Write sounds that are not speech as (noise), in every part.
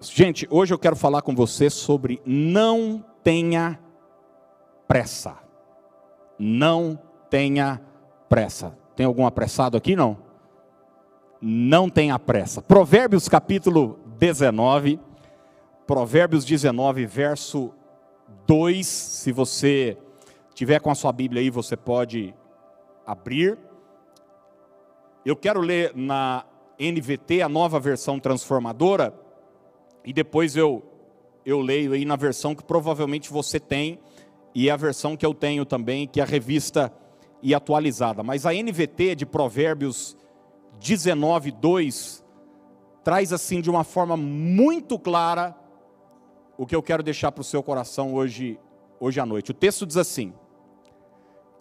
Gente, hoje eu quero falar com você sobre não tenha pressa. Não tenha pressa. Tem algum apressado aqui? Não? Não tenha pressa. Provérbios capítulo 19. Provérbios 19, verso 2. Se você tiver com a sua Bíblia aí, você pode abrir. Eu quero ler na NVT, a nova versão transformadora e depois eu, eu leio aí na versão que provavelmente você tem, e a versão que eu tenho também, que é a revista e atualizada. Mas a NVT de Provérbios 19, 2, traz assim de uma forma muito clara o que eu quero deixar para o seu coração hoje, hoje à noite. O texto diz assim: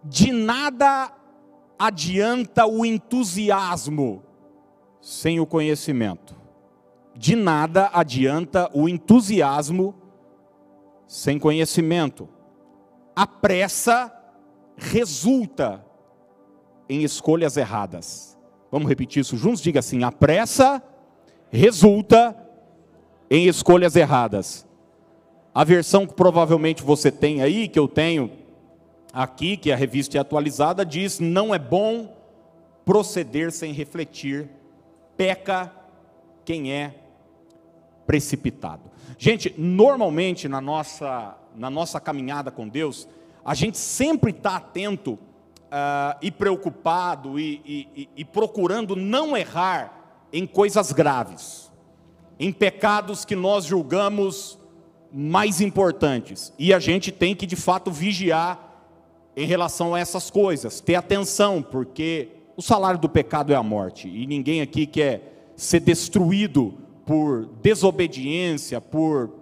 De nada adianta o entusiasmo sem o conhecimento de nada adianta o entusiasmo sem conhecimento. A pressa resulta em escolhas erradas. Vamos repetir isso juntos? Diga assim: a pressa resulta em escolhas erradas. A versão que provavelmente você tem aí, que eu tenho aqui, que é a revista atualizada, diz: não é bom proceder sem refletir, peca quem é precipitado. Gente, normalmente na nossa, na nossa caminhada com Deus, a gente sempre está atento uh, e preocupado e, e, e procurando não errar em coisas graves, em pecados que nós julgamos mais importantes. E a gente tem que de fato vigiar em relação a essas coisas, ter atenção, porque o salário do pecado é a morte, e ninguém aqui quer ser destruído por desobediência, por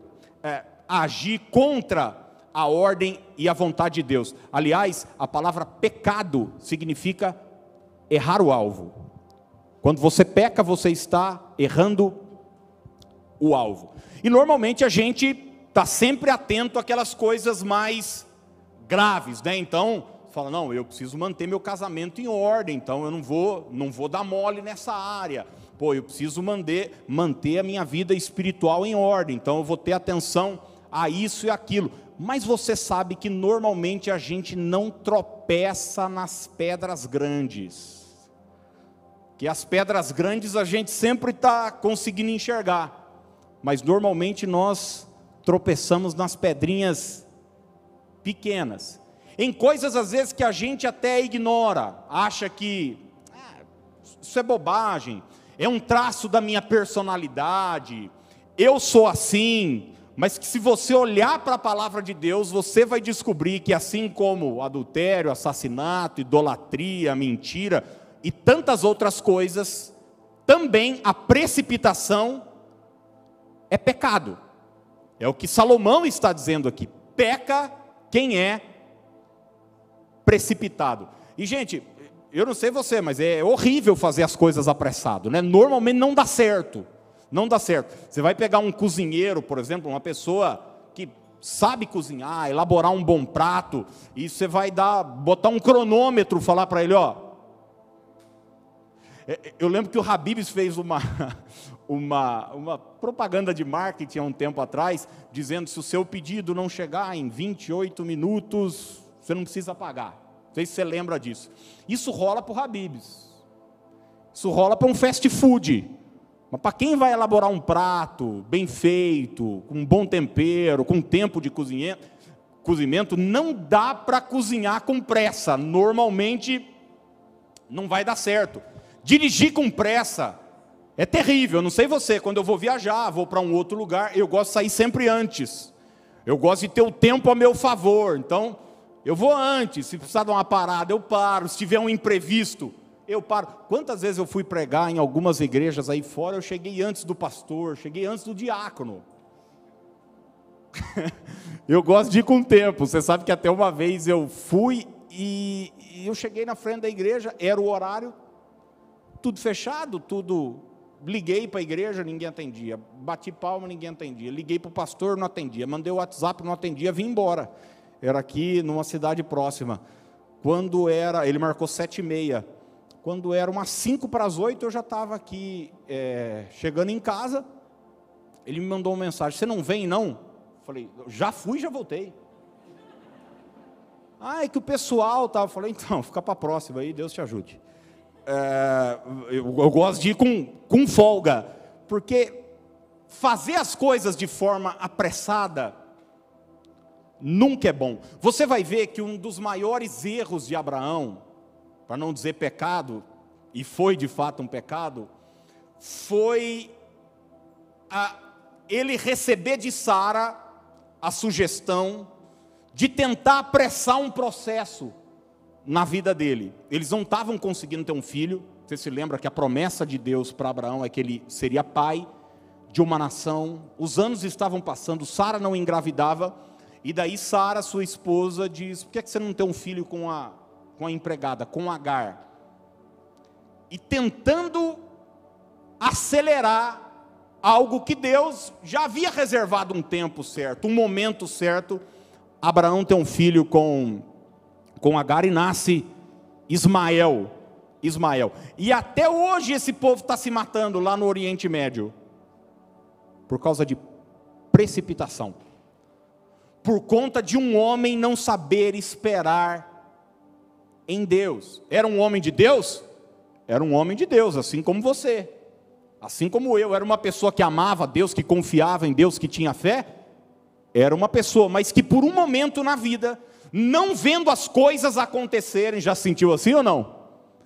é, agir contra a ordem e a vontade de Deus. Aliás, a palavra pecado significa errar o alvo. Quando você peca, você está errando o alvo. E normalmente a gente está sempre atento àquelas coisas mais graves, né? Então, fala, não, eu preciso manter meu casamento em ordem, então eu não vou, não vou dar mole nessa área pô, eu preciso manter, manter a minha vida espiritual em ordem, então eu vou ter atenção a isso e aquilo. Mas você sabe que normalmente a gente não tropeça nas pedras grandes. Que as pedras grandes a gente sempre está conseguindo enxergar. Mas normalmente nós tropeçamos nas pedrinhas pequenas. Em coisas às vezes que a gente até ignora, acha que ah, isso é bobagem, é um traço da minha personalidade, eu sou assim, mas que se você olhar para a palavra de Deus, você vai descobrir que assim como adultério, assassinato, idolatria, mentira e tantas outras coisas, também a precipitação é pecado. É o que Salomão está dizendo aqui. Peca quem é precipitado. E gente, eu não sei você, mas é horrível fazer as coisas apressado, né? Normalmente não dá certo. Não dá certo. Você vai pegar um cozinheiro, por exemplo, uma pessoa que sabe cozinhar, elaborar um bom prato, e você vai dar, botar um cronômetro, falar para ele, ó. É, é, eu lembro que o Habibs fez uma, (laughs) uma, uma propaganda de marketing há um tempo atrás, dizendo se o seu pedido não chegar em 28 minutos, você não precisa pagar sei se você lembra disso. Isso rola para o Habibs. Isso rola para um fast food. Mas para quem vai elaborar um prato bem feito, com um bom tempero, com tempo de cozimento, não dá para cozinhar com pressa. Normalmente não vai dar certo. Dirigir com pressa é terrível. Eu não sei você, quando eu vou viajar, vou para um outro lugar, eu gosto de sair sempre antes. Eu gosto de ter o tempo a meu favor. Então, eu vou antes, se precisar de uma parada, eu paro. Se tiver um imprevisto, eu paro. Quantas vezes eu fui pregar em algumas igrejas aí fora, eu cheguei antes do pastor, cheguei antes do diácono. (laughs) eu gosto de ir com tempo. Você sabe que até uma vez eu fui e, e eu cheguei na frente da igreja, era o horário, tudo fechado, tudo. Liguei para a igreja, ninguém atendia. Bati palma, ninguém atendia. Liguei para o pastor, não atendia. Mandei o WhatsApp, não atendia, vim embora era aqui numa cidade próxima. Quando era, ele marcou sete e meia. Quando era umas cinco para as oito, eu já estava aqui é, chegando em casa. Ele me mandou uma mensagem: Você não vem, não? Falei: Já fui, já voltei. Ah, é que o pessoal tá. Falei: Então, fica para a próxima aí, Deus te ajude. É, eu, eu, gosto de ir com, com folga, porque fazer as coisas de forma apressada nunca é bom. Você vai ver que um dos maiores erros de Abraão, para não dizer pecado, e foi de fato um pecado, foi a, ele receber de Sara a sugestão de tentar apressar um processo na vida dele. Eles não estavam conseguindo ter um filho. Você se lembra que a promessa de Deus para Abraão é que ele seria pai de uma nação. Os anos estavam passando, Sara não engravidava, e daí Sara, sua esposa, diz: Por que, é que você não tem um filho com a, com a empregada, com Agar? E tentando acelerar algo que Deus já havia reservado um tempo certo, um momento certo. Abraão tem um filho com, com Agar e nasce Ismael. Ismael. E até hoje esse povo está se matando lá no Oriente Médio. Por causa de precipitação. Por conta de um homem não saber esperar em Deus. Era um homem de Deus? Era um homem de Deus, assim como você. Assim como eu era uma pessoa que amava Deus, que confiava em Deus, que tinha fé, era uma pessoa, mas que por um momento na vida, não vendo as coisas acontecerem, já sentiu assim ou não?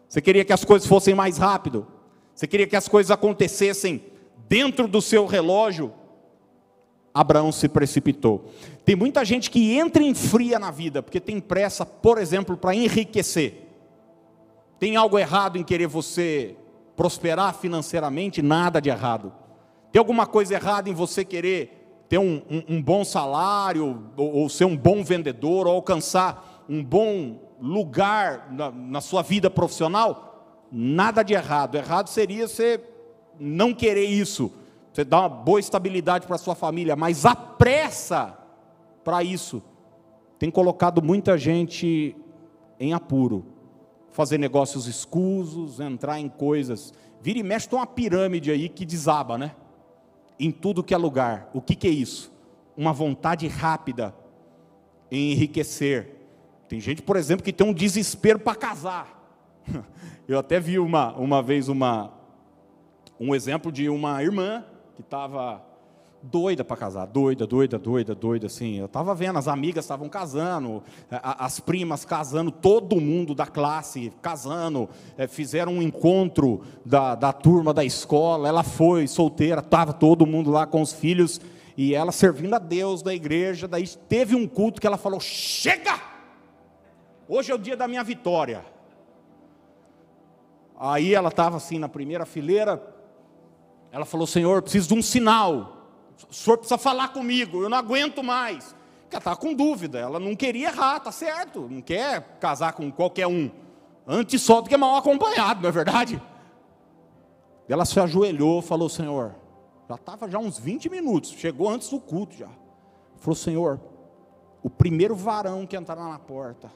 Você queria que as coisas fossem mais rápido? Você queria que as coisas acontecessem dentro do seu relógio? Abraão se precipitou. Tem muita gente que entra em fria na vida, porque tem pressa, por exemplo, para enriquecer. Tem algo errado em querer você prosperar financeiramente, nada de errado. Tem alguma coisa errada em você querer ter um, um, um bom salário, ou, ou, ser um bom vendedor, ou alcançar um bom lugar na, na sua vida profissional? Nada de errado. Errado seria você não querer isso, você dar uma boa estabilidade para sua família, mas a pressa para isso tem colocado muita gente em apuro fazer negócios escusos, entrar em coisas. Vira e mexe, tem uma pirâmide aí que desaba, né? Em tudo que é lugar. O que, que é isso? Uma vontade rápida em enriquecer. Tem gente, por exemplo, que tem um desespero para casar. (laughs) Eu até vi uma, uma vez uma, um exemplo de uma irmã que estava doida para casar, doida, doida, doida, doida, assim. Eu estava vendo, as amigas estavam casando, as primas casando, todo mundo da classe casando, é, fizeram um encontro da, da turma da escola, ela foi solteira, estava todo mundo lá com os filhos, e ela servindo a Deus da igreja, daí teve um culto que ela falou, chega! Hoje é o dia da minha vitória. Aí ela estava assim na primeira fileira, ela falou, Senhor, preciso de um sinal, o senhor precisa falar comigo, eu não aguento mais. Porque ela estava com dúvida, ela não queria errar, tá certo, não quer casar com qualquer um. Antes só do que mal acompanhado, não é verdade? Ela se ajoelhou, falou, Senhor, já estava já uns 20 minutos, chegou antes do culto já. Falou, Senhor, o primeiro varão que entrar na porta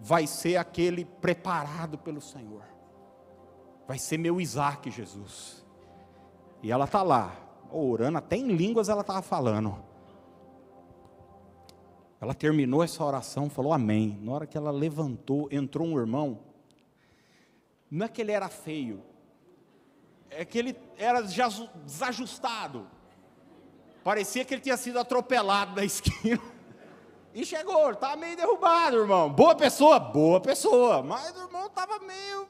vai ser aquele preparado pelo Senhor. Vai ser meu Isaac, Jesus. E ela está lá, orando, até em línguas ela estava falando. Ela terminou essa oração, falou amém. Na hora que ela levantou, entrou um irmão. Não é que ele era feio, é que ele era desajustado. Parecia que ele tinha sido atropelado na (laughs) esquina. E chegou, estava meio derrubado, irmão. Boa pessoa, boa pessoa. Mas o irmão estava meio.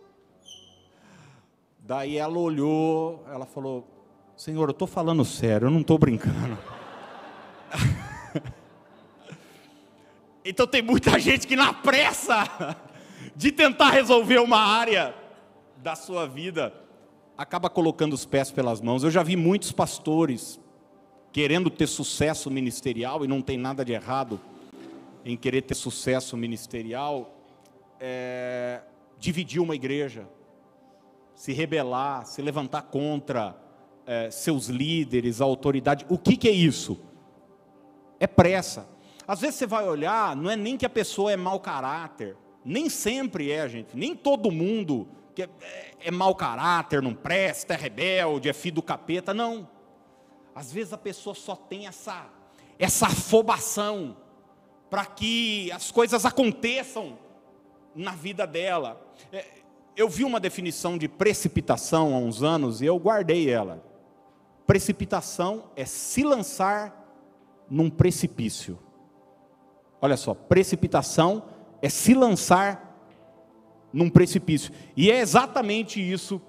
Daí ela olhou, ela falou: Senhor, eu estou falando sério, eu não estou brincando. (laughs) então tem muita gente que na pressa (laughs) de tentar resolver uma área da sua vida, acaba colocando os pés pelas mãos. Eu já vi muitos pastores querendo ter sucesso ministerial, e não tem nada de errado em querer ter sucesso ministerial, é, dividir uma igreja, se rebelar, se levantar contra é, seus líderes, a autoridade. O que, que é isso? É pressa. Às vezes você vai olhar, não é nem que a pessoa é mau caráter, nem sempre é, gente, nem todo mundo que é, é mau caráter, não presta, é rebelde, é filho do capeta. Não. Às vezes a pessoa só tem essa, essa afobação para que as coisas aconteçam na vida dela. É, eu vi uma definição de precipitação há uns anos e eu guardei ela. Precipitação é se lançar num precipício. Olha só, precipitação é se lançar num precipício. E é exatamente isso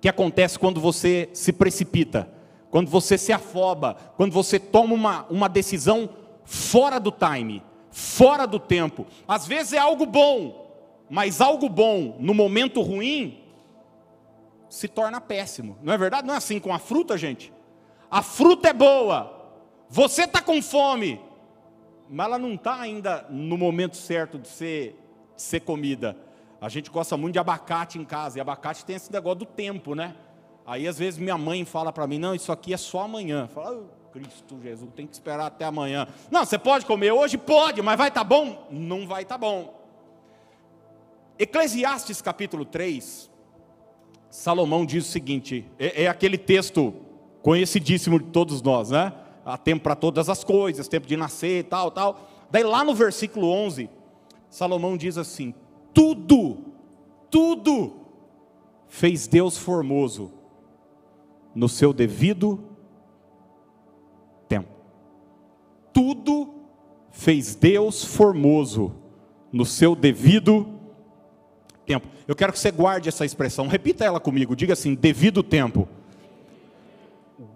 que acontece quando você se precipita, quando você se afoba, quando você toma uma, uma decisão fora do time, fora do tempo. Às vezes é algo bom, mas algo bom no momento ruim se torna péssimo. Não é verdade? Não é assim com a fruta, gente. A fruta é boa, você está com fome, mas ela não está ainda no momento certo de ser, de ser comida. A gente gosta muito de abacate em casa, e abacate tem esse negócio do tempo, né? Aí às vezes minha mãe fala para mim: não, isso aqui é só amanhã. Fala, oh, Cristo Jesus, tem que esperar até amanhã. Não, você pode comer hoje? Pode, mas vai estar tá bom? Não vai estar tá bom. Eclesiastes capítulo 3, Salomão diz o seguinte: é, é aquele texto conhecidíssimo de todos nós, né? Há tempo para todas as coisas, tempo de nascer, tal, tal. Daí lá no versículo 11, Salomão diz assim: tudo, tudo fez Deus formoso no seu devido tempo. Tudo fez Deus formoso no seu devido tempo. Eu quero que você guarde essa expressão, repita ela comigo, diga assim: devido tempo.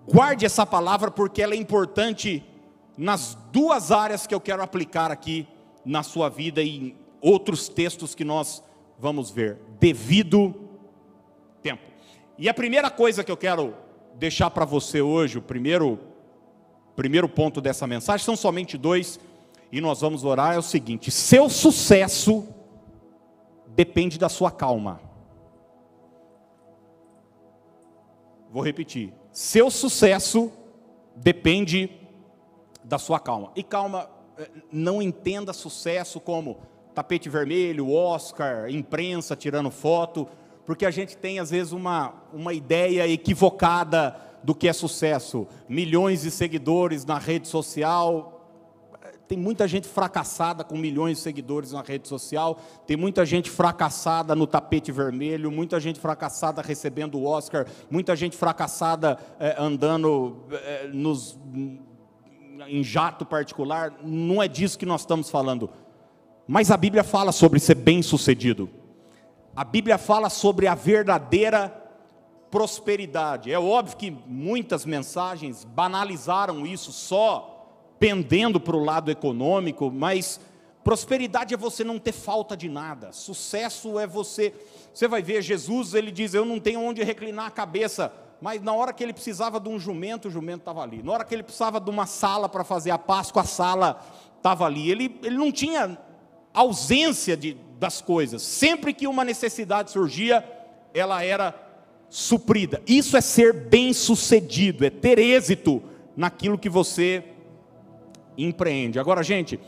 Guarde essa palavra porque ela é importante nas duas áreas que eu quero aplicar aqui na sua vida e outros textos que nós vamos ver. Devido tempo. E a primeira coisa que eu quero deixar para você hoje, o primeiro, primeiro ponto dessa mensagem, são somente dois, e nós vamos orar, é o seguinte: seu sucesso depende da sua calma. Vou repetir. Seu sucesso depende da sua calma. E calma, eh, não entenda sucesso como tapete vermelho, Oscar, imprensa tirando foto, porque a gente tem às vezes uma, uma ideia equivocada do que é sucesso. Milhões de seguidores na rede social. Tem muita gente fracassada com milhões de seguidores na rede social, tem muita gente fracassada no tapete vermelho, muita gente fracassada recebendo o Oscar, muita gente fracassada é, andando é, nos, em jato particular. Não é disso que nós estamos falando. Mas a Bíblia fala sobre ser bem-sucedido. A Bíblia fala sobre a verdadeira prosperidade. É óbvio que muitas mensagens banalizaram isso só pendendo para o lado econômico, mas prosperidade é você não ter falta de nada. Sucesso é você. Você vai ver Jesus, ele diz: "Eu não tenho onde reclinar a cabeça". Mas na hora que ele precisava de um jumento, o jumento estava ali. Na hora que ele precisava de uma sala para fazer a Páscoa, a sala estava ali. Ele, ele não tinha ausência de, das coisas. Sempre que uma necessidade surgia, ela era suprida. Isso é ser bem-sucedido, é ter êxito naquilo que você empreende. Agora, gente,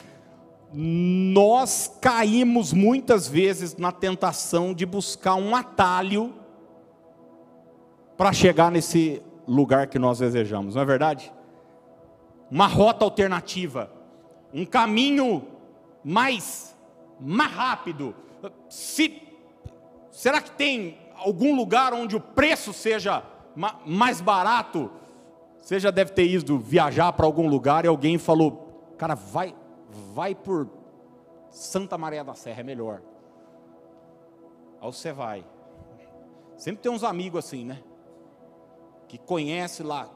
nós caímos muitas vezes na tentação de buscar um atalho para chegar nesse lugar que nós desejamos, não é verdade? Uma rota alternativa, um caminho mais mais rápido. Se, será que tem algum lugar onde o preço seja mais barato? Você já deve ter ido viajar para algum lugar e alguém falou, cara, vai, vai por Santa Maria da Serra, é melhor. Aí você vai. Sempre tem uns amigos assim, né? Que conhece lá,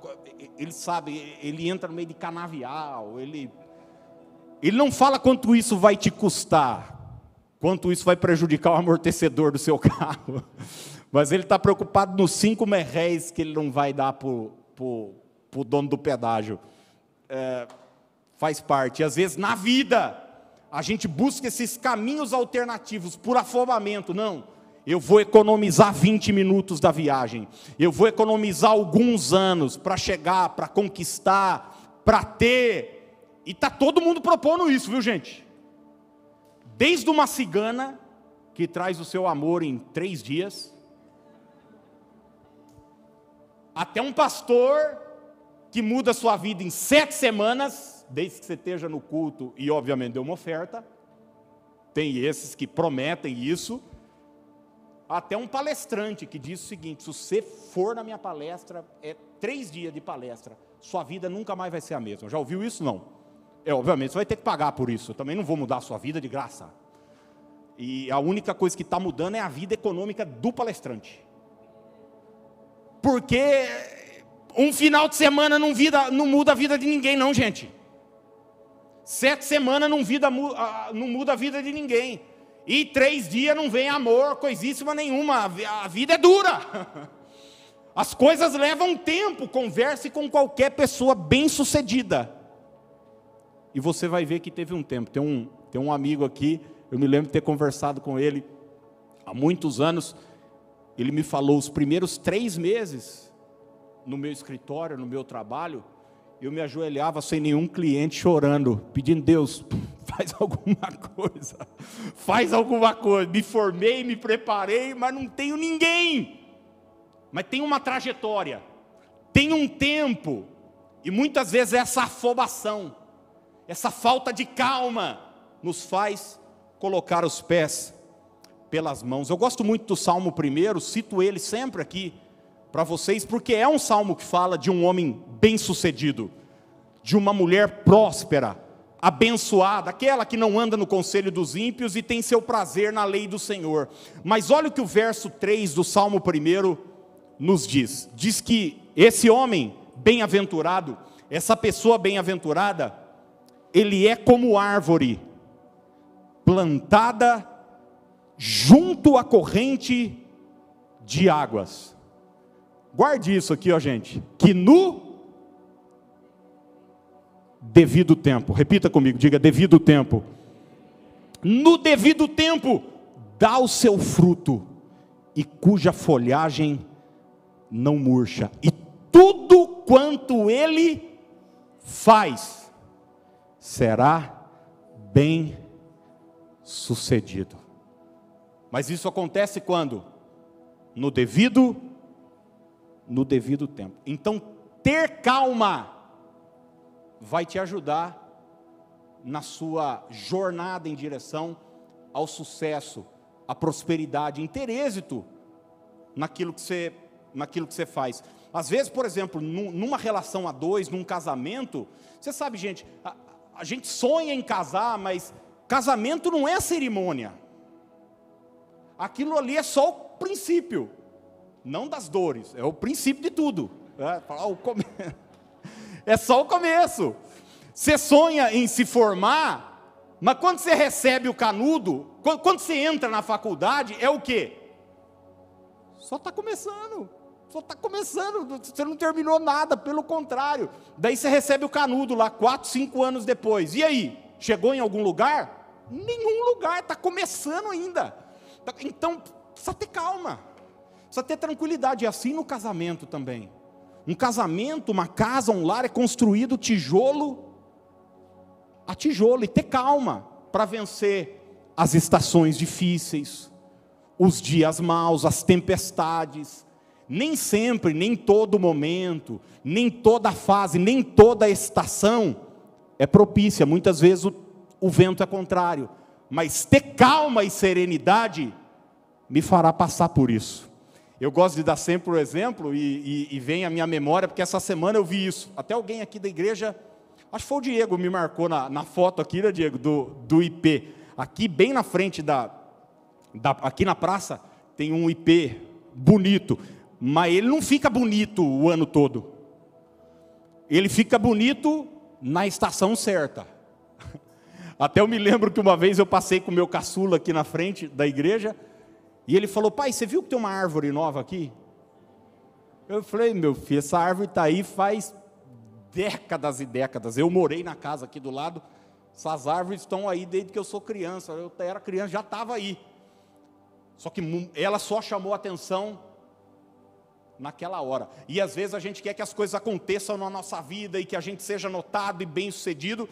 ele sabe, ele entra no meio de canavial, ele ele não fala quanto isso vai te custar, quanto isso vai prejudicar o amortecedor do seu (laughs) carro, mas ele está preocupado nos cinco merréis que ele não vai dar o dono do pedágio. É, faz parte. Às vezes na vida, a gente busca esses caminhos alternativos por afobamento. Não, eu vou economizar 20 minutos da viagem, eu vou economizar alguns anos para chegar, para conquistar, para ter e está todo mundo propondo isso, viu gente? Desde uma cigana que traz o seu amor em três dias, até um pastor que muda a sua vida em sete semanas, desde que você esteja no culto e, obviamente, deu uma oferta. Tem esses que prometem isso. Até um palestrante que diz o seguinte: se você for na minha palestra, é três dias de palestra, sua vida nunca mais vai ser a mesma. Já ouviu isso? Não. É, obviamente, você vai ter que pagar por isso. Eu também não vou mudar a sua vida de graça. E a única coisa que está mudando é a vida econômica do palestrante. Porque um final de semana não, vida, não muda a vida de ninguém, não, gente. Sete semanas não, vida, não muda a vida de ninguém. E três dias não vem amor, coisíssima nenhuma. A vida é dura. (laughs) As coisas levam tempo. Converse com qualquer pessoa bem-sucedida. E você vai ver que teve um tempo. Tem um, tem um amigo aqui, eu me lembro de ter conversado com ele há muitos anos. Ele me falou os primeiros três meses no meu escritório, no meu trabalho, eu me ajoelhava sem nenhum cliente chorando, pedindo, Deus, (laughs) faz alguma coisa, faz alguma coisa. Me formei, me preparei, mas não tenho ninguém. Mas tem uma trajetória, tem um tempo, e muitas vezes essa afobação, essa falta de calma, nos faz colocar os pés pelas mãos. Eu gosto muito do Salmo primeiro, cito ele sempre aqui para vocês, porque é um salmo que fala de um homem bem-sucedido, de uma mulher próspera, abençoada, aquela que não anda no conselho dos ímpios e tem seu prazer na lei do Senhor. Mas olha o que o verso 3 do Salmo 1 nos diz: diz que esse homem bem-aventurado, essa pessoa bem-aventurada, ele é como árvore plantada junto à corrente de águas Guarde isso aqui, ó gente. Que no devido tempo, repita comigo, diga devido tempo. No devido tempo, dá o seu fruto, e cuja folhagem não murcha, e tudo quanto ele faz será bem sucedido. Mas isso acontece quando? No devido tempo no devido tempo. Então, ter calma vai te ajudar na sua jornada em direção ao sucesso, à prosperidade, em ter êxito naquilo que você, naquilo que você faz. Às vezes, por exemplo, numa relação a dois, num casamento, você sabe, gente, a, a gente sonha em casar, mas casamento não é cerimônia. Aquilo ali é só o princípio não das dores, é o princípio de tudo. É, (laughs) é só o começo. Você sonha em se formar, mas quando você recebe o canudo, quando você entra na faculdade, é o quê? Só está começando. Só está começando, você não terminou nada, pelo contrário. Daí você recebe o canudo lá, quatro, cinco anos depois. E aí? Chegou em algum lugar? Nenhum lugar, está começando ainda. Então, precisa ter calma. Precisa ter tranquilidade, e assim no casamento também. Um casamento, uma casa, um lar é construído tijolo a tijolo e ter calma para vencer as estações difíceis, os dias maus, as tempestades. Nem sempre, nem todo momento, nem toda fase, nem toda estação é propícia. Muitas vezes o, o vento é contrário. Mas ter calma e serenidade me fará passar por isso. Eu gosto de dar sempre o exemplo e, e, e, vem a minha memória, porque essa semana eu vi isso. Até alguém aqui da igreja, acho que foi o Diego, me marcou na, na foto aqui, né, Diego, do, do IP. Aqui, bem na frente da, da. Aqui na praça, tem um IP bonito, mas ele não fica bonito o ano todo. Ele fica bonito na estação certa. (laughs) Até eu me lembro que uma vez eu passei com o meu caçula aqui na frente da igreja. E ele falou: Pai, você viu que tem uma árvore nova aqui? Eu falei: Meu filho, essa árvore está aí faz décadas e décadas. Eu morei na casa aqui do lado. Essas árvores estão aí desde que eu sou criança. Eu era criança, já estava aí. Só que ela só chamou atenção naquela hora. E às vezes a gente quer que as coisas aconteçam na nossa vida e que a gente seja notado e bem sucedido,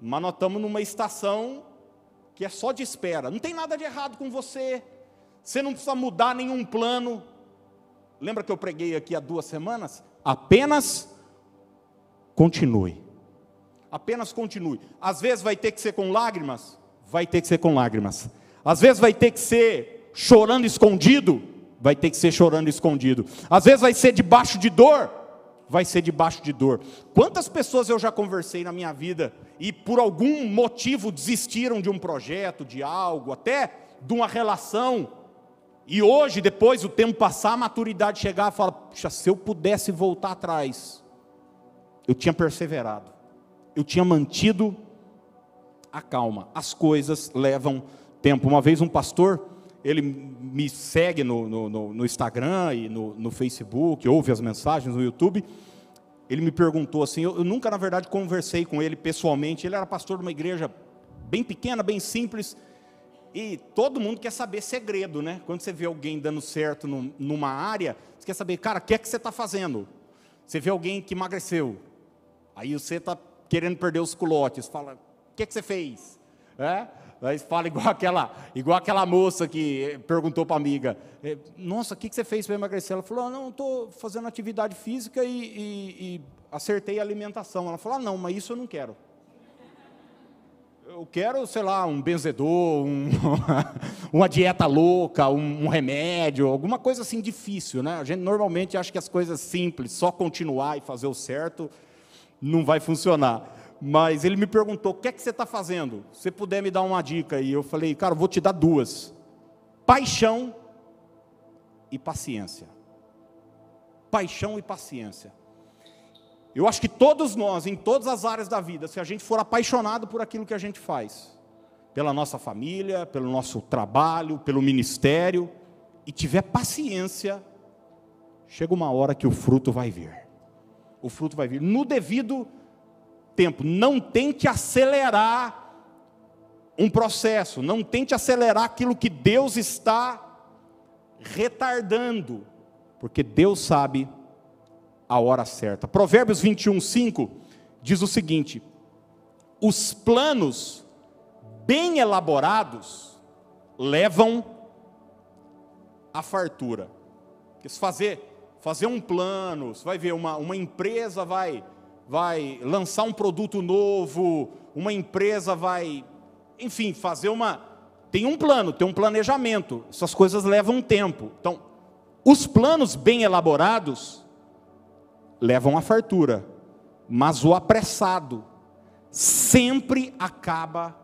mas nós estamos numa estação que é só de espera. Não tem nada de errado com você. Você não precisa mudar nenhum plano. Lembra que eu preguei aqui há duas semanas? Apenas continue. Apenas continue. Às vezes vai ter que ser com lágrimas, vai ter que ser com lágrimas. Às vezes vai ter que ser chorando escondido, vai ter que ser chorando escondido. Às vezes vai ser debaixo de dor, vai ser debaixo de dor. Quantas pessoas eu já conversei na minha vida e por algum motivo desistiram de um projeto, de algo, até de uma relação, e hoje, depois o tempo passar, a maturidade chegar, fala: puxa, se eu pudesse voltar atrás, eu tinha perseverado, eu tinha mantido a calma. As coisas levam tempo. Uma vez um pastor, ele me segue no, no, no Instagram e no, no, Facebook, ouve as mensagens no YouTube. Ele me perguntou assim: eu, eu nunca, na verdade, conversei com ele pessoalmente. Ele era pastor de uma igreja bem pequena, bem simples. E todo mundo quer saber segredo, né? Quando você vê alguém dando certo numa área, você quer saber, cara, o que é que você está fazendo? Você vê alguém que emagreceu, aí você está querendo perder os culotes, fala, o que é que você fez? É? Aí fala igual (laughs) aquela, igual aquela moça que perguntou para a amiga, é, nossa, o que, que você fez para emagrecer? Ela falou, ah, não, estou fazendo atividade física e, e, e acertei a alimentação. Ela falou, ah, não, mas isso eu não quero eu quero, sei lá, um benzedor, um, (laughs) uma dieta louca, um, um, remédio, alguma coisa assim difícil, né? A gente normalmente acha que as coisas simples, só continuar e fazer o certo, não vai funcionar. Mas ele me perguntou: o que é que você está fazendo? Se puder me dar uma dica. E eu falei: cara, vou te dar duas: paixão e paciência. Paixão e paciência. Eu acho que todos nós, em todas as áreas da vida, se a gente for apaixonado por aquilo que a gente faz, pela nossa família, pelo nosso trabalho, pelo ministério, e tiver paciência, chega uma hora que o fruto vai vir. O fruto vai vir no devido tempo. Não tente acelerar um processo, não tente acelerar aquilo que Deus está retardando, porque Deus sabe a hora certa. Provérbios 21, 5 diz o seguinte: os planos bem elaborados levam à fartura. Porque se fazer, fazer um plano, você vai ver, uma, uma empresa vai, vai lançar um produto novo, uma empresa vai, enfim, fazer uma. Tem um plano, tem um planejamento. Essas coisas levam tempo. Então, os planos bem elaborados levam à fartura, mas o apressado sempre acaba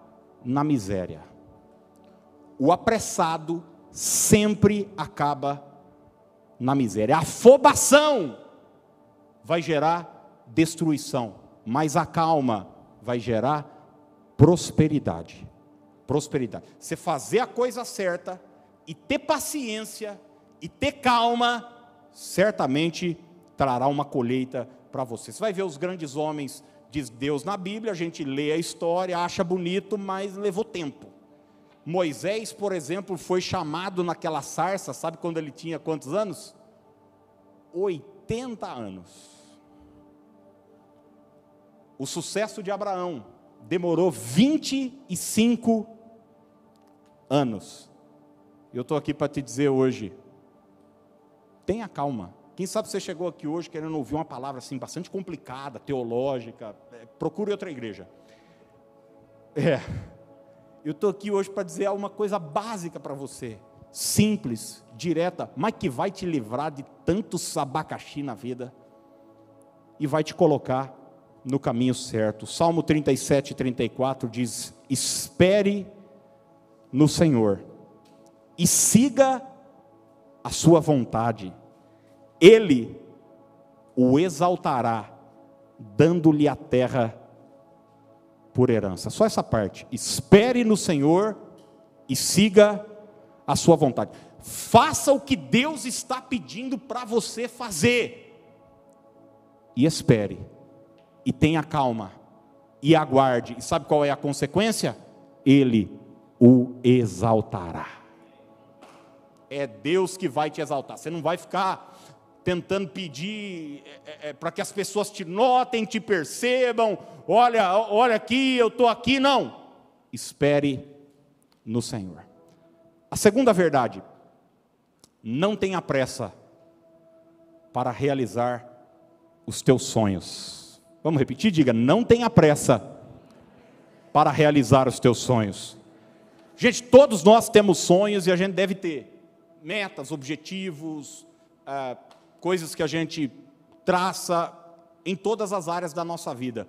na miséria. O apressado sempre acaba na miséria. A afobação vai gerar destruição, mas a calma vai gerar prosperidade. Prosperidade. Você fazer a coisa certa e ter paciência e ter calma, certamente trará uma colheita para você. Você vai ver os grandes homens de Deus na Bíblia, a gente lê a história, acha bonito, mas levou tempo. Moisés, por exemplo, foi chamado naquela sarça, sabe quando ele tinha quantos anos? 80 anos. O sucesso de Abraão demorou 25 anos. Eu estou aqui para te dizer hoje, tenha calma. Quem sabe você chegou aqui hoje querendo ouvir uma palavra assim bastante complicada, teológica, é, procure outra igreja. É. Eu estou aqui hoje para dizer uma coisa básica para você, simples, direta, mas que vai te livrar de tantos abacaxi na vida e vai te colocar no caminho certo. Salmo 37, 34 diz: Espere no Senhor e siga a sua vontade ele o exaltará, dando-lhe a terra por herança. Só essa parte. Espere no Senhor e siga a sua vontade. Faça o que Deus está pedindo para você fazer. E espere. E tenha calma. E aguarde. E sabe qual é a consequência? Ele o exaltará. É Deus que vai te exaltar. Você não vai ficar tentando pedir é, é, é para que as pessoas te notem, te percebam, olha, olha aqui, eu estou aqui, não. Espere no Senhor. A segunda verdade, não tenha pressa para realizar os teus sonhos. Vamos repetir? Diga: não tenha pressa para realizar os teus sonhos. Gente, todos nós temos sonhos e a gente deve ter metas, objetivos, ah, coisas que a gente traça em todas as áreas da nossa vida.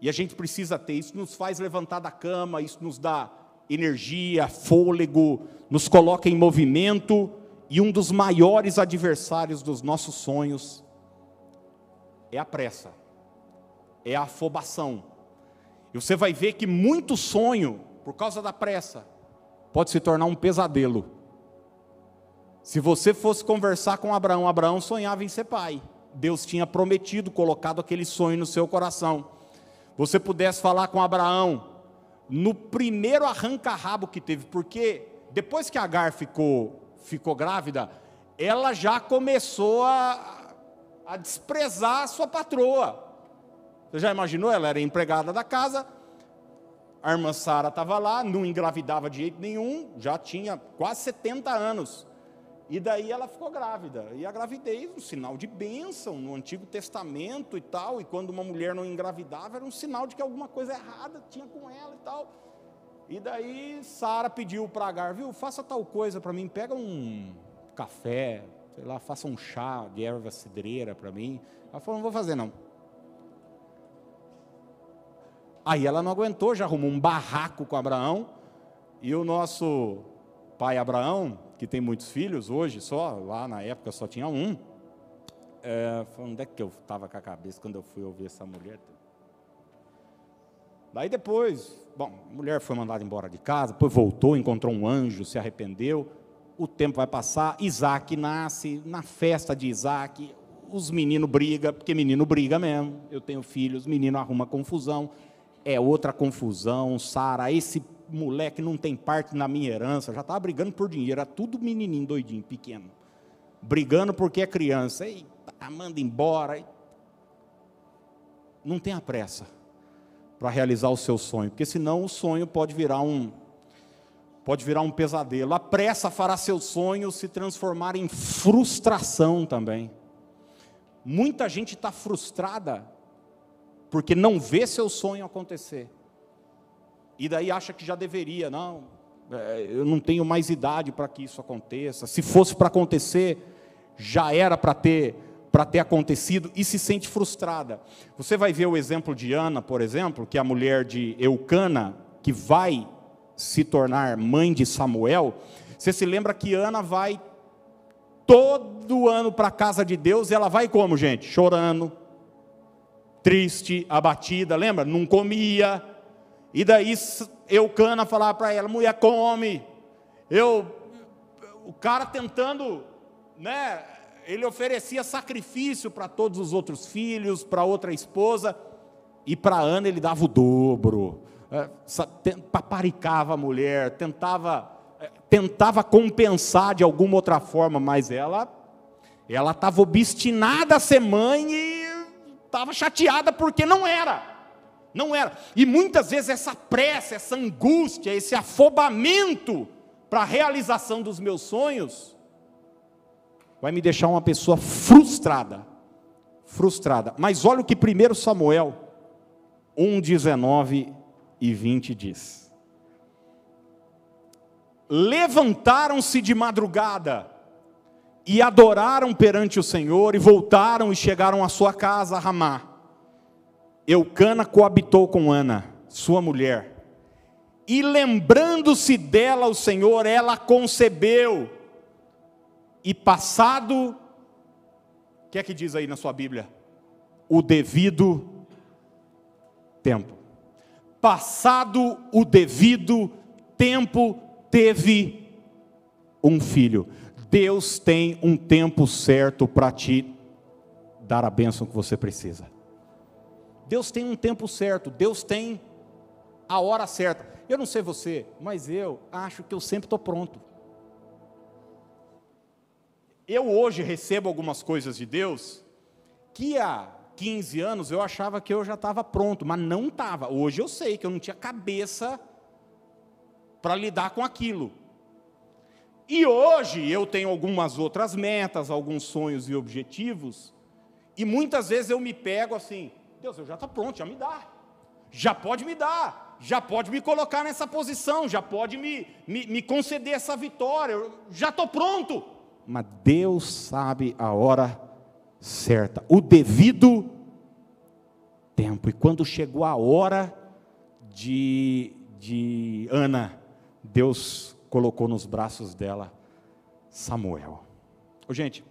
E a gente precisa ter, isso nos faz levantar da cama, isso nos dá energia, fôlego, nos coloca em movimento, e um dos maiores adversários dos nossos sonhos é a pressa, é a afobação. E você vai ver que muito sonho, por causa da pressa, pode se tornar um pesadelo. Se você fosse conversar com Abraão, Abraão sonhava em ser pai. Deus tinha prometido, colocado aquele sonho no seu coração. Você pudesse falar com Abraão no primeiro arranca-rabo que teve, porque depois que Agar ficou, ficou grávida, ela já começou a, a desprezar a sua patroa. Você já imaginou? Ela era empregada da casa, a irmã Sara estava lá, não engravidava de jeito nenhum, já tinha quase 70 anos. E daí ela ficou grávida. E a gravidez, um sinal de bênção no Antigo Testamento e tal. E quando uma mulher não engravidava, era um sinal de que alguma coisa errada tinha com ela e tal. E daí Sara pediu para Agar, viu, faça tal coisa para mim, pega um café, sei lá, faça um chá de erva cidreira para mim. Ela falou, não vou fazer não. Aí ela não aguentou, já arrumou um barraco com Abraão. E o nosso pai Abraão, que tem muitos filhos hoje só, lá na época só tinha um. É, onde é que eu estava com a cabeça quando eu fui ouvir essa mulher? Daí depois, bom, a mulher foi mandada embora de casa, depois voltou, encontrou um anjo, se arrependeu. O tempo vai passar, Isaac nasce, na festa de Isaac, os meninos brigam, porque menino briga mesmo. Eu tenho filhos, menino arruma confusão é outra confusão. Sara, esse moleque não tem parte na minha herança. Já estava brigando por dinheiro, era tudo menininho doidinho, pequeno. Brigando porque é criança. Eita, manda embora. Não tenha pressa para realizar o seu sonho, porque senão o sonho pode virar um pode virar um pesadelo. A pressa fará seu sonho se transformar em frustração também. Muita gente está frustrada porque não vê seu sonho acontecer. E daí acha que já deveria, não, é, eu não tenho mais idade para que isso aconteça. Se fosse para acontecer, já era para ter para ter acontecido e se sente frustrada. Você vai ver o exemplo de Ana, por exemplo, que é a mulher de Eucana, que vai se tornar mãe de Samuel. Você se lembra que Ana vai todo ano para a casa de Deus, e ela vai como, gente? Chorando, triste, abatida, lembra? Não comia. E daí Eucana falava para ela: mulher, come. Eu, o cara tentando, né? Ele oferecia sacrifício para todos os outros filhos, para outra esposa, e para Ana ele dava o dobro. É, paparicava a mulher, tentava, é, tentava compensar de alguma outra forma, mas ela ela estava obstinada a ser mãe e estava chateada porque não era. Não era. E muitas vezes essa pressa, essa angústia, esse afobamento para a realização dos meus sonhos vai me deixar uma pessoa frustrada. Frustrada. Mas olha o que 1 Samuel 1, 19 e 20 diz. Levantaram-se de madrugada e adoraram perante o Senhor, e voltaram e chegaram à sua casa a Ramá. Eucana coabitou com Ana, sua mulher, e lembrando-se dela o Senhor, ela concebeu, e passado, o que é que diz aí na sua Bíblia? O devido tempo. Passado o devido tempo, teve um filho. Deus tem um tempo certo para te dar a bênção que você precisa. Deus tem um tempo certo, Deus tem a hora certa. Eu não sei você, mas eu acho que eu sempre estou pronto. Eu hoje recebo algumas coisas de Deus que há 15 anos eu achava que eu já estava pronto, mas não estava. Hoje eu sei que eu não tinha cabeça para lidar com aquilo. E hoje eu tenho algumas outras metas, alguns sonhos e objetivos, e muitas vezes eu me pego assim, Deus, eu já estou pronto, já me dá, já pode me dar, já pode me colocar nessa posição, já pode me, me, me conceder essa vitória, eu já estou pronto. Mas Deus sabe a hora certa, o devido tempo. E quando chegou a hora de, de Ana, Deus colocou nos braços dela Samuel. Ô, gente,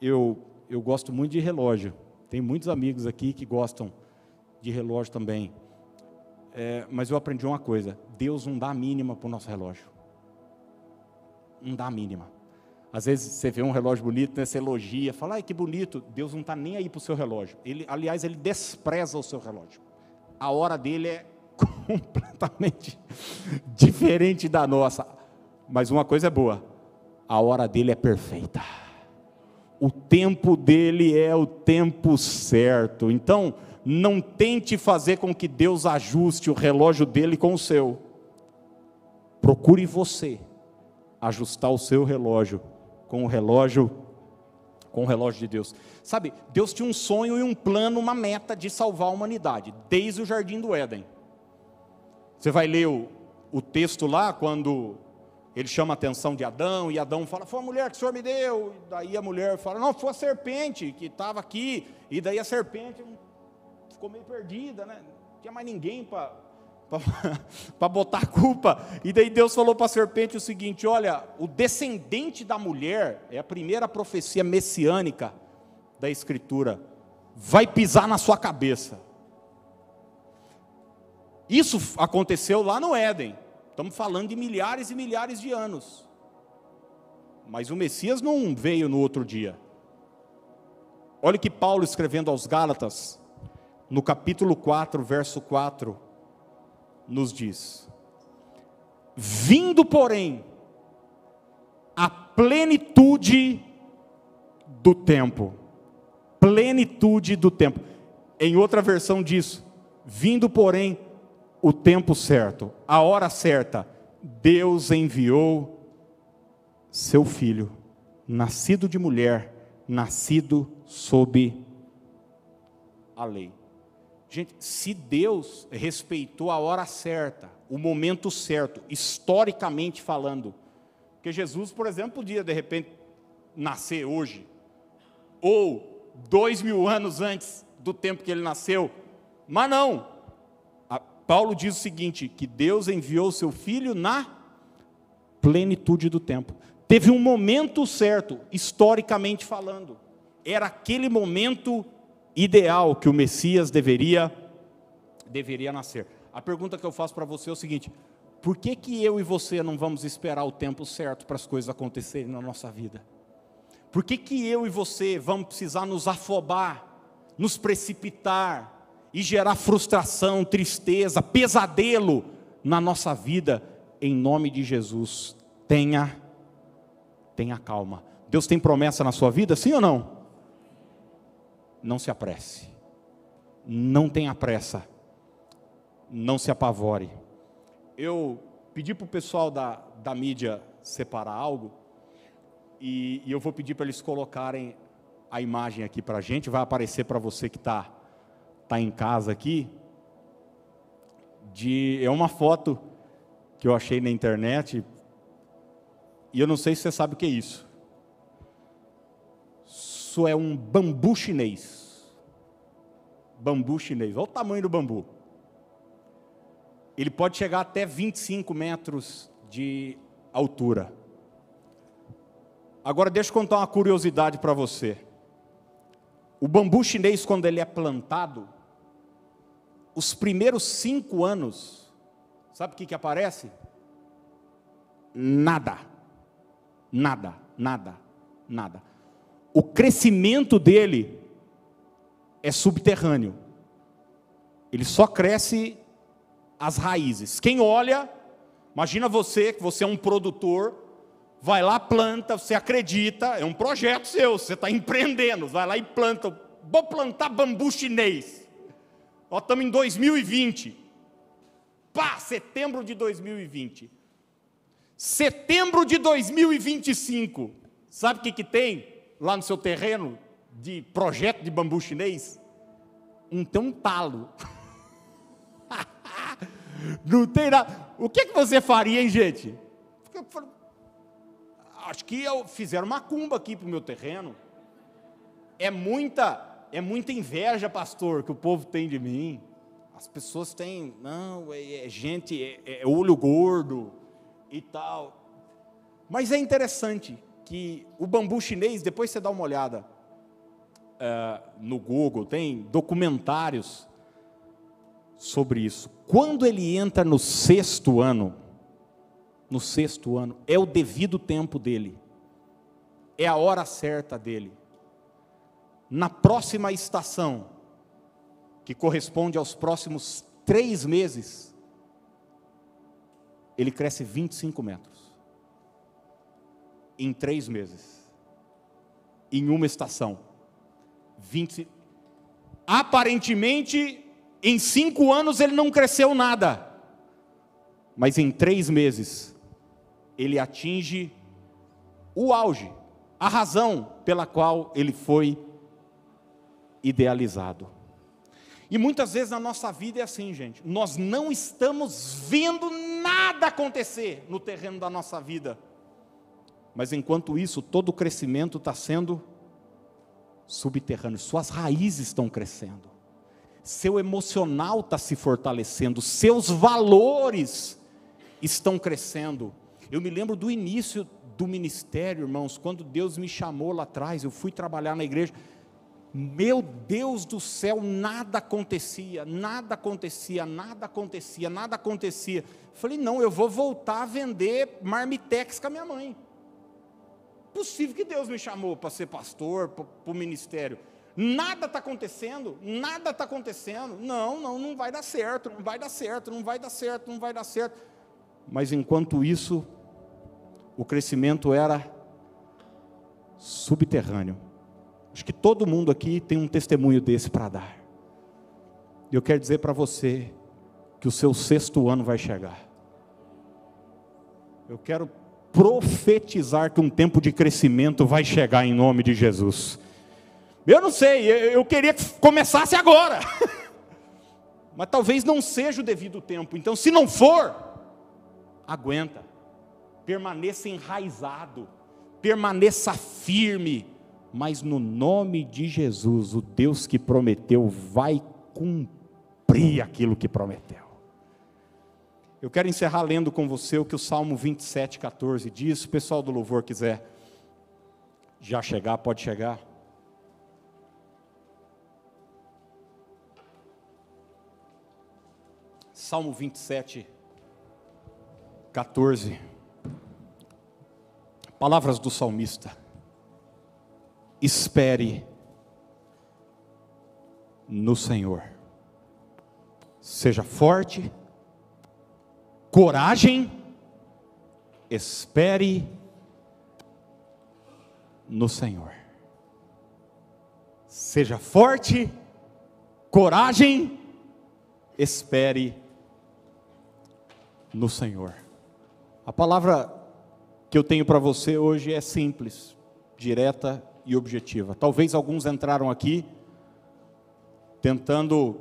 eu, eu gosto muito de relógio. Tem muitos amigos aqui que gostam de relógio também. É, mas eu aprendi uma coisa: Deus não dá a mínima para o nosso relógio. Não dá a mínima. Às vezes você vê um relógio bonito, né, você elogia, fala, ai que bonito. Deus não está nem aí para o seu relógio. Ele, aliás, ele despreza o seu relógio. A hora dele é (laughs) completamente diferente da nossa. Mas uma coisa é boa: a hora dele é perfeita. O tempo dele é o tempo certo. Então, não tente fazer com que Deus ajuste o relógio dele com o seu. Procure você ajustar o seu relógio com o relógio com o relógio de Deus. Sabe, Deus tinha um sonho e um plano, uma meta de salvar a humanidade, desde o jardim do Éden. Você vai ler o, o texto lá, quando ele chama a atenção de Adão, e Adão fala: Foi a mulher que o Senhor me deu. E daí a mulher fala: Não, foi a serpente que estava aqui. E daí a serpente ficou meio perdida, né? Não tinha mais ninguém para (laughs) botar a culpa. E daí Deus falou para a serpente o seguinte: olha, o descendente da mulher, é a primeira profecia messiânica da Escritura, vai pisar na sua cabeça. Isso aconteceu lá no Éden. Estamos falando de milhares e milhares de anos. Mas o Messias não veio no outro dia. Olha que Paulo escrevendo aos Gálatas, no capítulo 4, verso 4, nos diz: Vindo, porém, a plenitude do tempo. Plenitude do tempo. Em outra versão diz: Vindo, porém, o tempo certo, a hora certa, Deus enviou seu filho, nascido de mulher, nascido sob a lei. Gente, se Deus respeitou a hora certa, o momento certo, historicamente falando, porque Jesus, por exemplo, podia de repente nascer hoje, ou dois mil anos antes do tempo que ele nasceu, mas não. Paulo diz o seguinte: que Deus enviou seu filho na plenitude do tempo. Teve um momento certo, historicamente falando, era aquele momento ideal que o Messias deveria deveria nascer. A pergunta que eu faço para você é o seguinte: por que que eu e você não vamos esperar o tempo certo para as coisas acontecerem na nossa vida? Por que que eu e você vamos precisar nos afobar, nos precipitar e gerar frustração, tristeza, pesadelo na nossa vida? Em nome de Jesus, tenha tenha calma. Deus tem promessa na sua vida, sim ou não? não se apresse, não tenha pressa, não se apavore. Eu pedi para o pessoal da, da mídia separar algo, e, e eu vou pedir para eles colocarem a imagem aqui para a gente, vai aparecer para você que está tá em casa aqui. De, é uma foto que eu achei na internet, e eu não sei se você sabe o que é isso isso é um bambu chinês. Bambu chinês. Olha o tamanho do bambu. Ele pode chegar até 25 metros de altura. Agora deixa eu contar uma curiosidade para você. O bambu chinês, quando ele é plantado, os primeiros cinco anos, sabe o que, que aparece? Nada. Nada, nada, nada o crescimento dele é subterrâneo. Ele só cresce as raízes. Quem olha, imagina você, que você é um produtor, vai lá, planta, você acredita, é um projeto seu, você está empreendendo, vai lá e planta. Vou plantar bambu chinês. Ó, estamos em 2020. Pá, setembro de 2020. Setembro de 2025. Sabe o que, que tem lá no seu terreno de projeto de bambu chinês? Um, tem um talo. (laughs) Não tem nada. O que, que você faria, hein, gente? Acho que eu fizeram uma cumba aqui para o meu terreno. É muita, é muita inveja, pastor, que o povo tem de mim. As pessoas têm, não, é, é gente, é, é olho gordo e tal. Mas é interessante que o bambu chinês, depois você dá uma olhada é, no Google, tem documentários sobre isso. Quando ele entra no sexto ano, no sexto ano, é o devido tempo dele, é a hora certa dele. Na próxima estação, que corresponde aos próximos três meses, ele cresce 25 metros. Em três meses. Em uma estação. 20. Aparentemente, em cinco anos ele não cresceu nada. Mas em três meses, ele atinge o auge, a razão pela qual ele foi idealizado. E muitas vezes na nossa vida é assim, gente. Nós não estamos vendo nada acontecer no terreno da nossa vida. Mas enquanto isso, todo o crescimento está sendo subterrâneo, suas raízes estão crescendo, seu emocional está se fortalecendo, seus valores estão crescendo. Eu me lembro do início do ministério, irmãos, quando Deus me chamou lá atrás, eu fui trabalhar na igreja. Meu Deus do céu, nada acontecia, nada acontecia, nada acontecia, nada acontecia. Falei, não, eu vou voltar a vender marmitex com a minha mãe. Possível que Deus me chamou para ser pastor, para o ministério. Nada está acontecendo, nada está acontecendo. Não, não, não vai dar certo, não vai dar certo, não vai dar certo, não vai dar certo. Mas enquanto isso, o crescimento era subterrâneo. Acho que todo mundo aqui tem um testemunho desse para dar. E eu quero dizer para você que o seu sexto ano vai chegar. Eu quero profetizar que um tempo de crescimento vai chegar em nome de Jesus. Eu não sei, eu queria que começasse agora. (laughs) Mas talvez não seja o devido tempo. Então, se não for, aguenta. Permaneça enraizado. Permaneça firme mas no nome de Jesus, o Deus que prometeu vai cumprir aquilo que prometeu. Eu quero encerrar lendo com você o que o Salmo 27, 14 diz. Se o pessoal do louvor quiser já chegar, pode chegar. Salmo 27, 14. Palavras do salmista espere no Senhor. Seja forte, coragem, espere no Senhor. Seja forte, coragem, espere no Senhor. A palavra que eu tenho para você hoje é simples, direta e objetiva. Talvez alguns entraram aqui tentando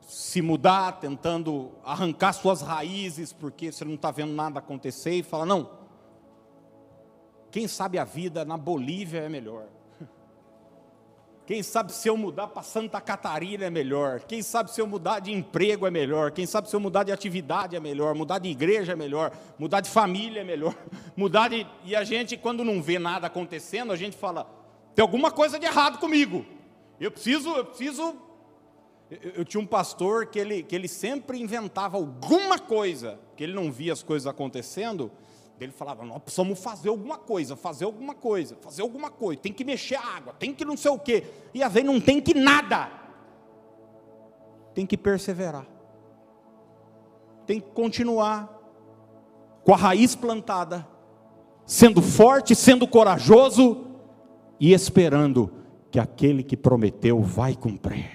se mudar, tentando arrancar suas raízes, porque você não está vendo nada acontecer, e fala: não, quem sabe a vida na Bolívia é melhor. Quem sabe se eu mudar para Santa Catarina é melhor. Quem sabe se eu mudar de emprego é melhor. Quem sabe se eu mudar de atividade é melhor. Mudar de igreja é melhor. Mudar de família é melhor. (laughs) Mudar de. E a gente, quando não vê nada acontecendo, a gente fala: tem alguma coisa de errado comigo. Eu preciso, eu preciso. Eu, eu tinha um pastor que ele, que ele sempre inventava alguma coisa, que ele não via as coisas acontecendo ele falava: nós precisamos fazer alguma coisa, fazer alguma coisa, fazer alguma coisa, tem que mexer a água, tem que não sei o quê. E a vez não tem que nada. Tem que perseverar. Tem que continuar com a raiz plantada, sendo forte, sendo corajoso e esperando que aquele que prometeu vai cumprir.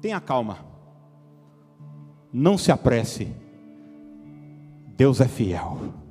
Tenha calma. Não se apresse Deus é fiel.